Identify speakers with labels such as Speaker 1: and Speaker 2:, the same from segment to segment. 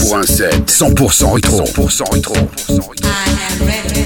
Speaker 1: pour un set 100% rétro. 100% rétro. 100% rétro.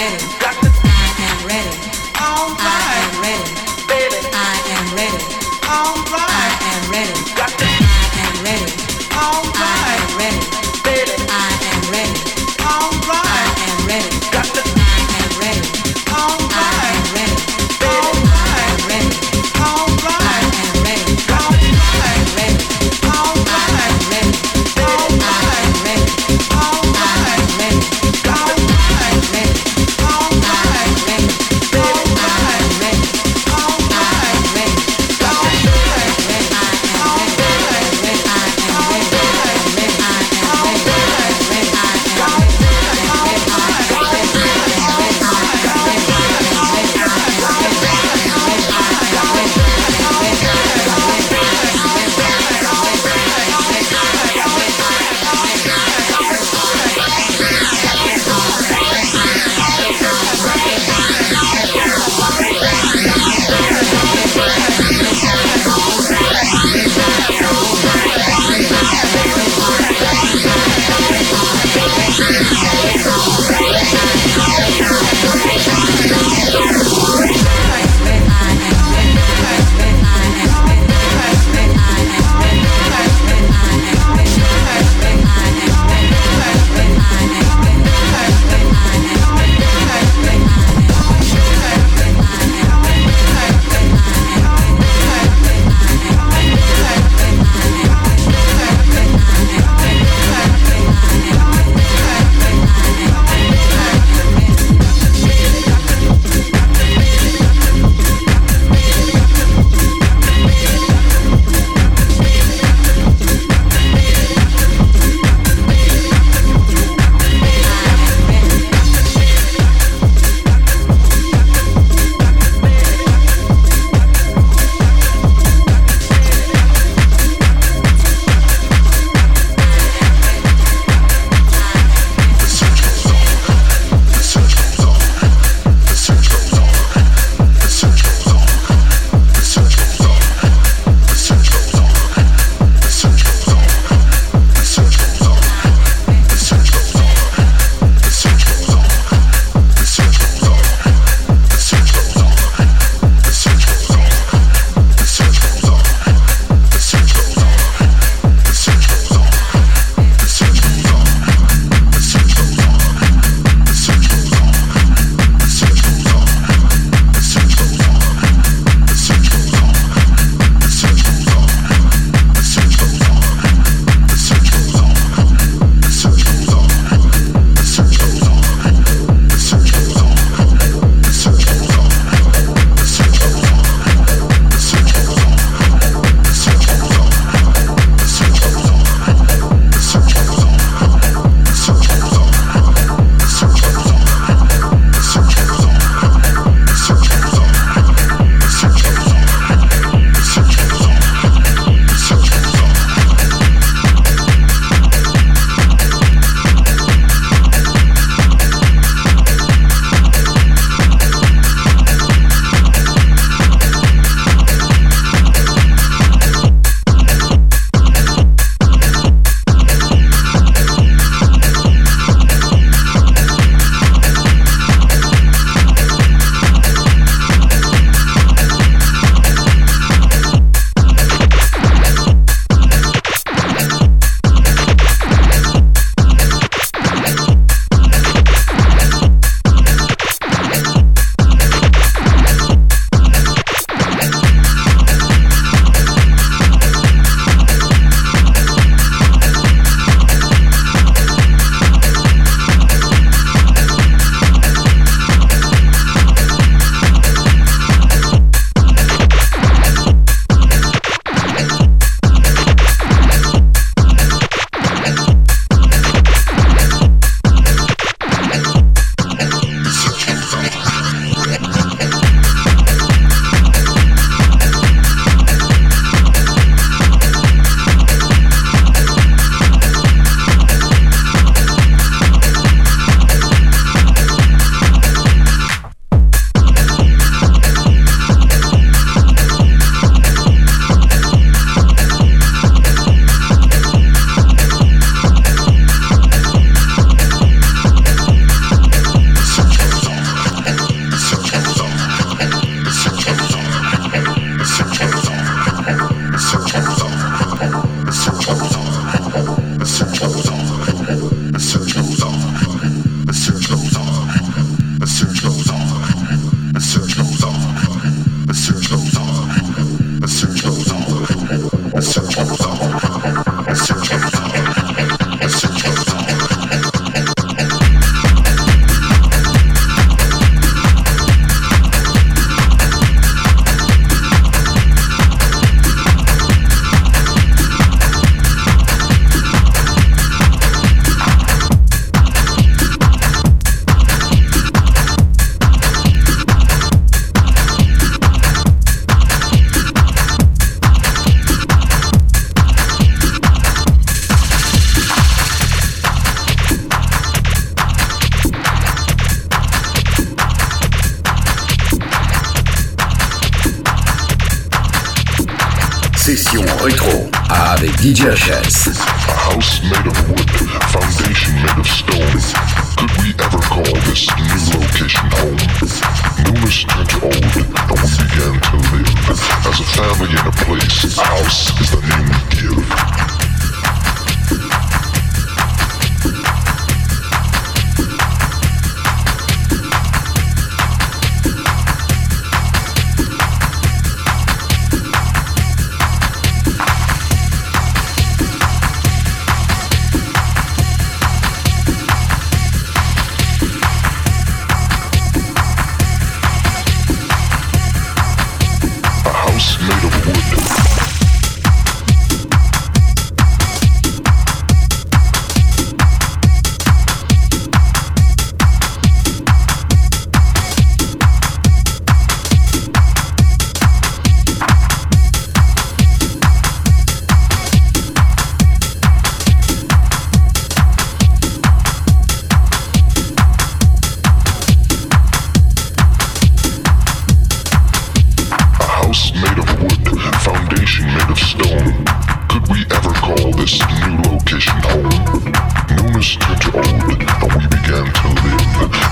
Speaker 2: ready.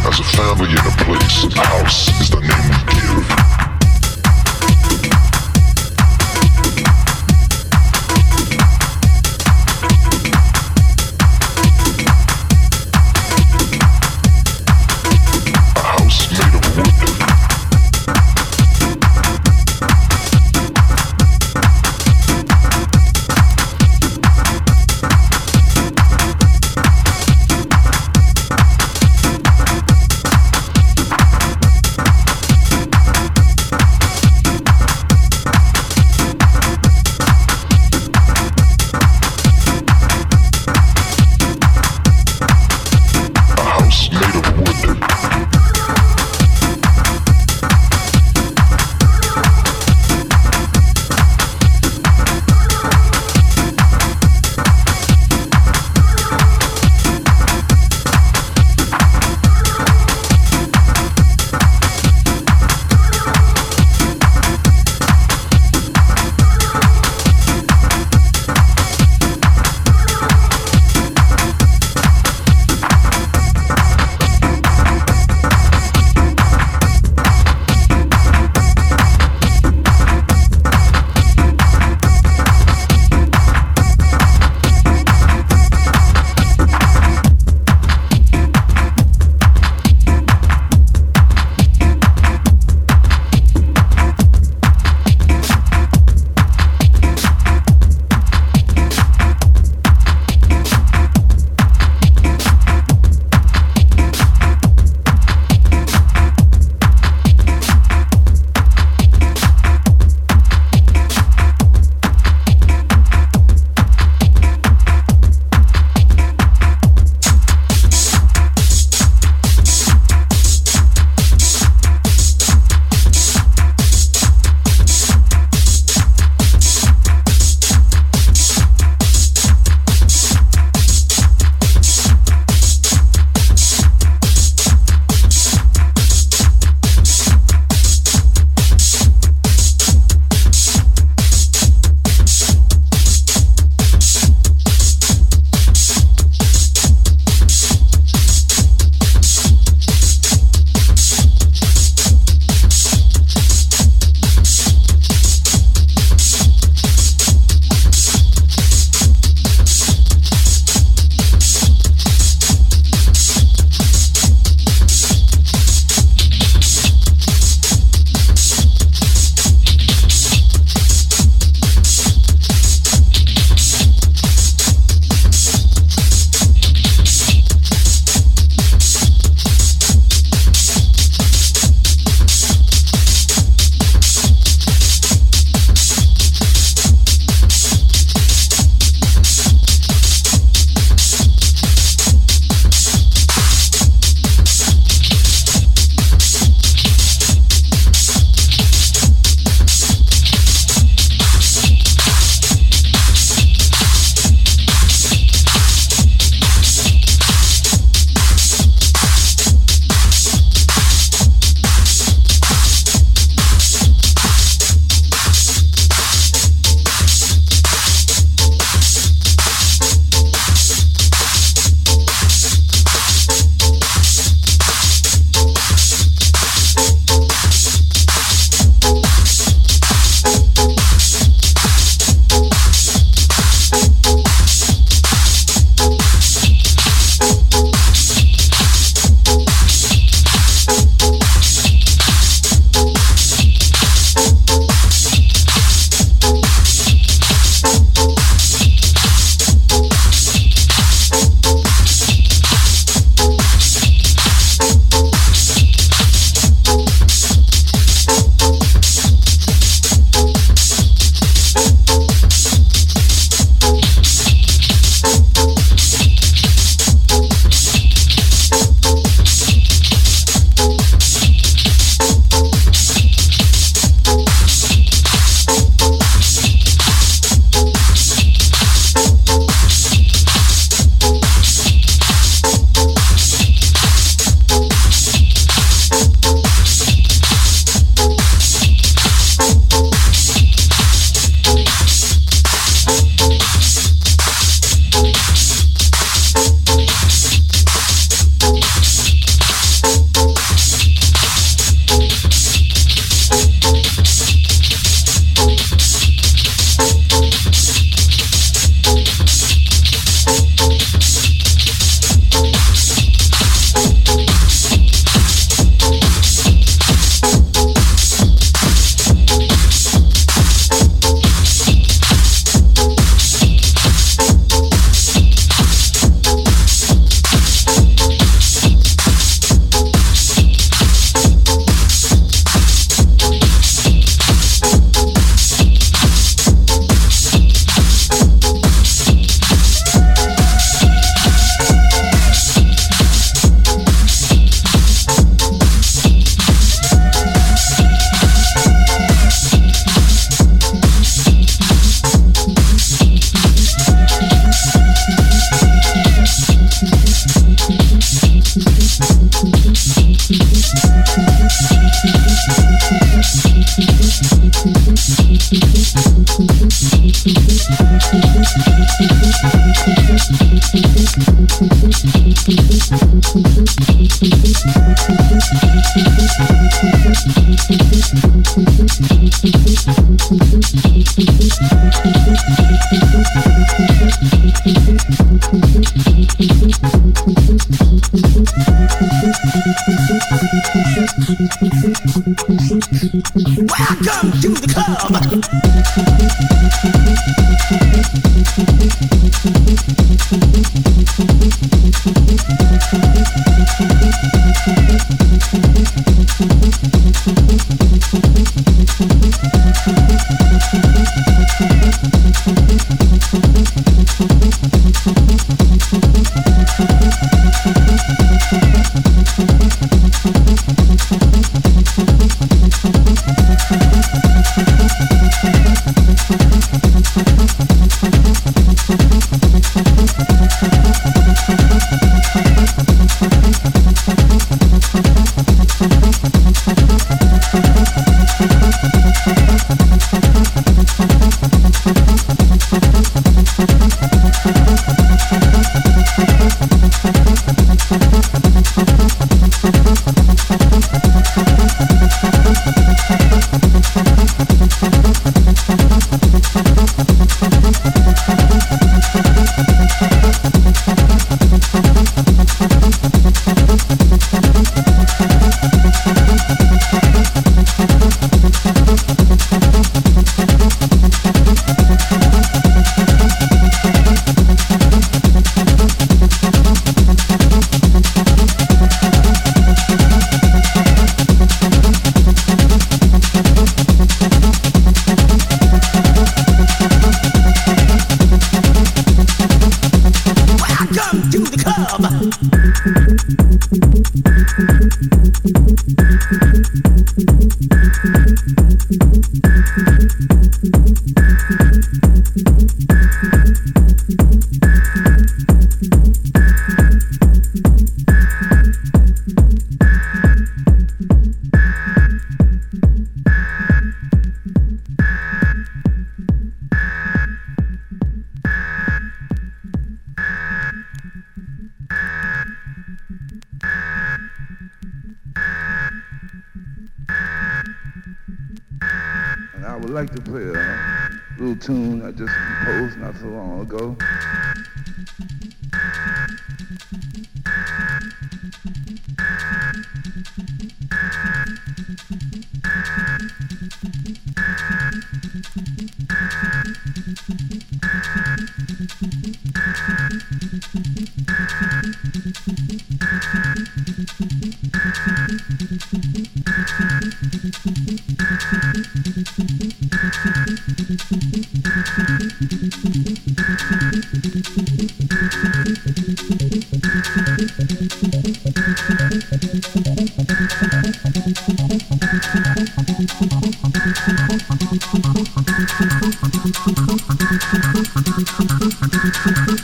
Speaker 2: As a family in a place, a house is the name we give.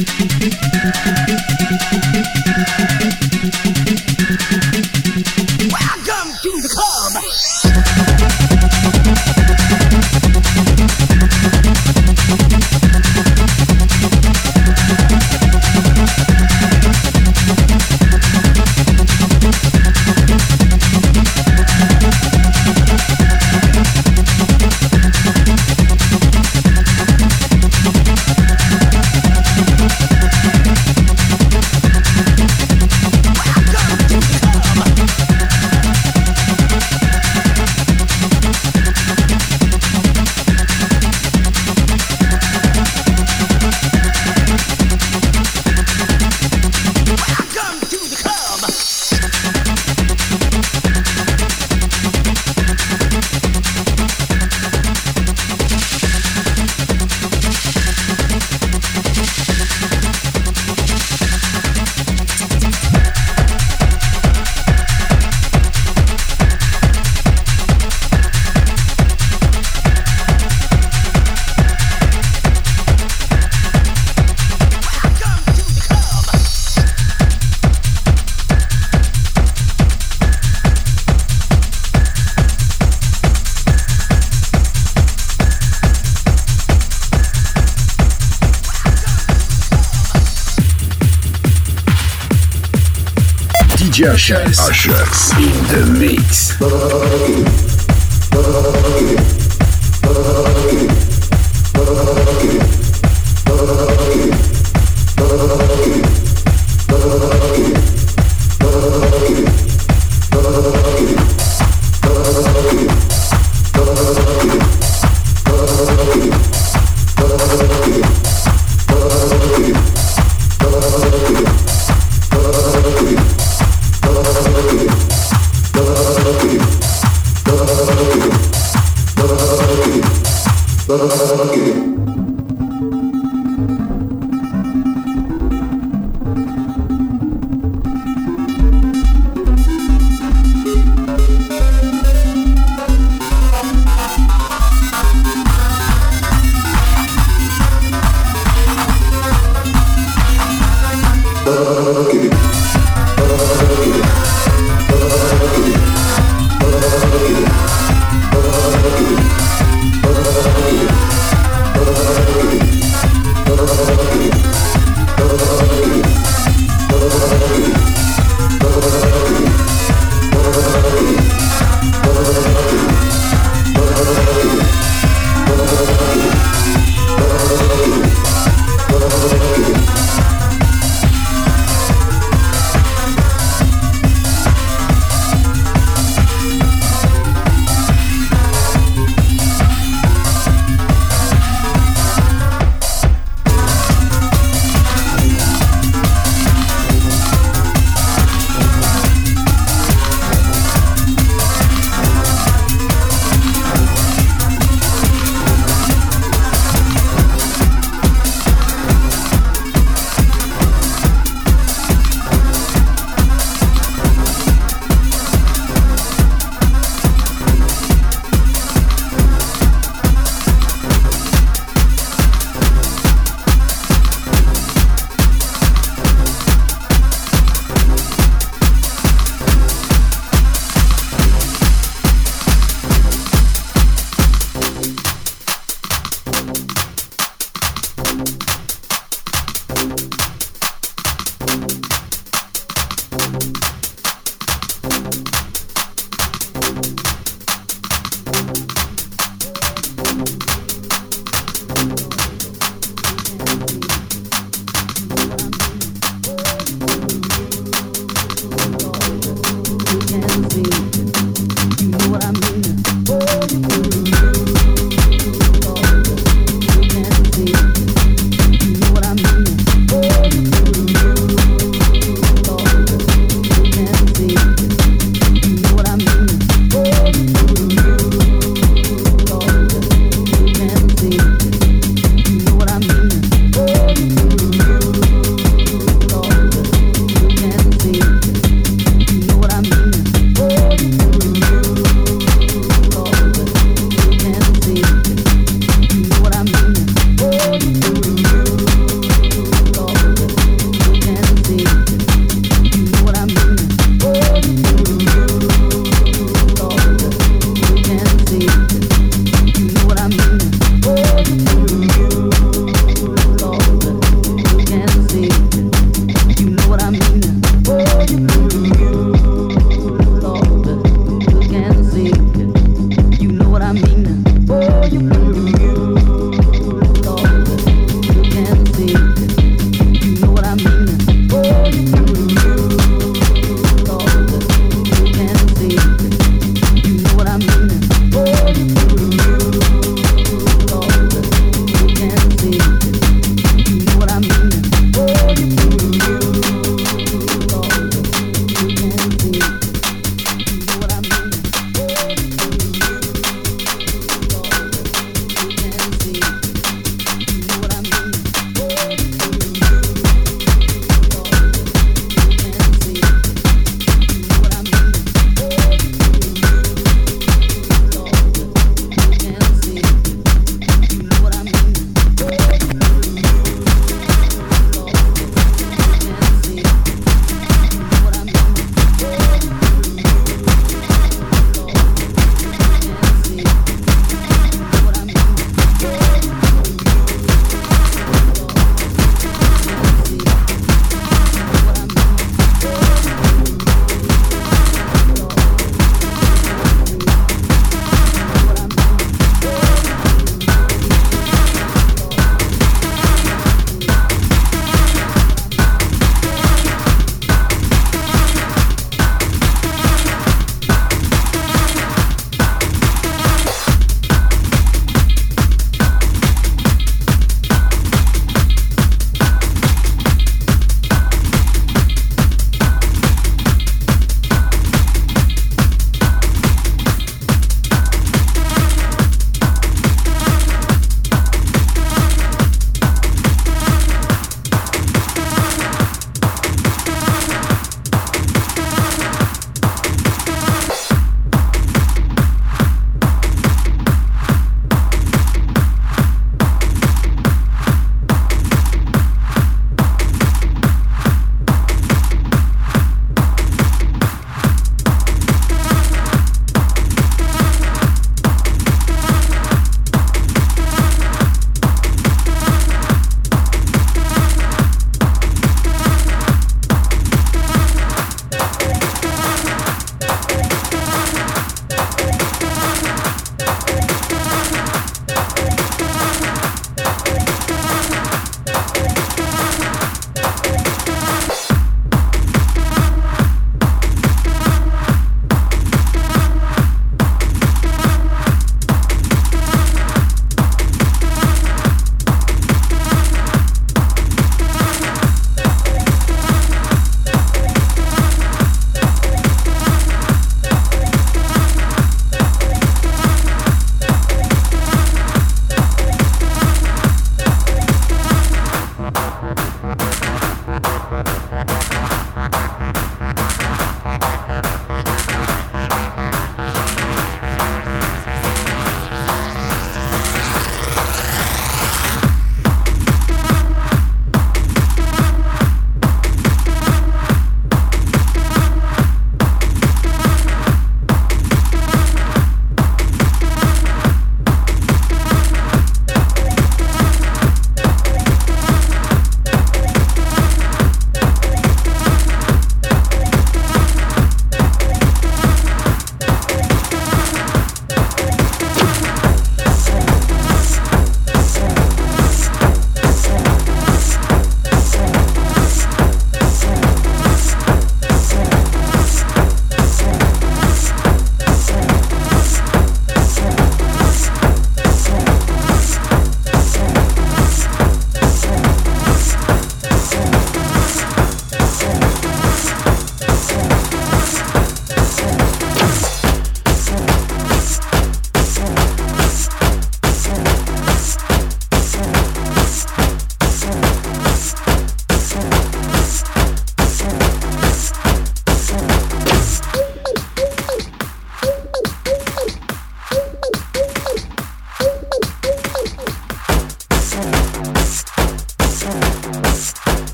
Speaker 1: Thank you. Joshers. Ushers in the mix.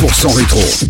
Speaker 1: 100% rétro.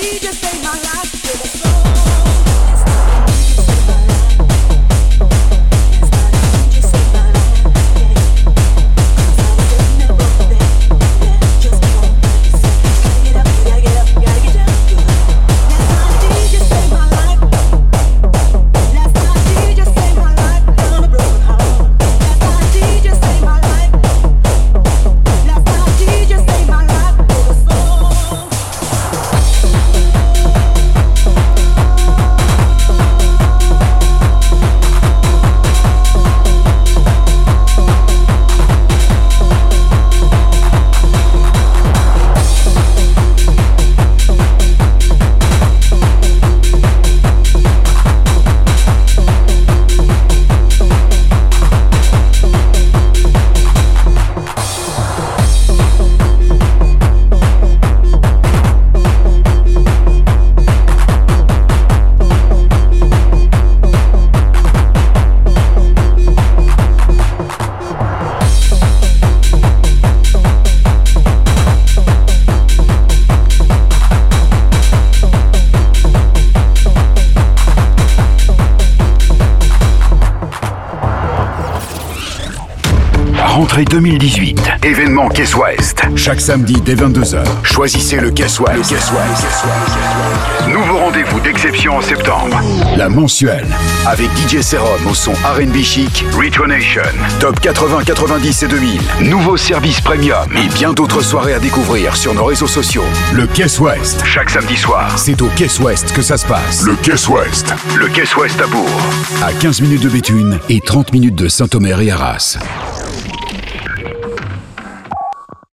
Speaker 1: She just saved my life with was so. Événement Caisse Ouest.
Speaker 3: Chaque samedi dès 22h.
Speaker 1: Choisissez le Caisse Ouest. Nouveau rendez-vous d'exception en septembre.
Speaker 3: La mensuelle.
Speaker 1: Avec DJ Serum au son RB chic, Retro Nation, Top 80, 90 et 2000. Nouveau service premium et bien d'autres soirées à découvrir sur nos réseaux sociaux.
Speaker 3: Le Caisse Ouest.
Speaker 1: Chaque samedi soir.
Speaker 3: C'est au Caisse Ouest que ça se passe.
Speaker 2: Le Caisse Ouest.
Speaker 1: Le Caisse Ouest à Bourg.
Speaker 3: À 15 minutes de Béthune et 30 minutes de Saint-Omer et Arras.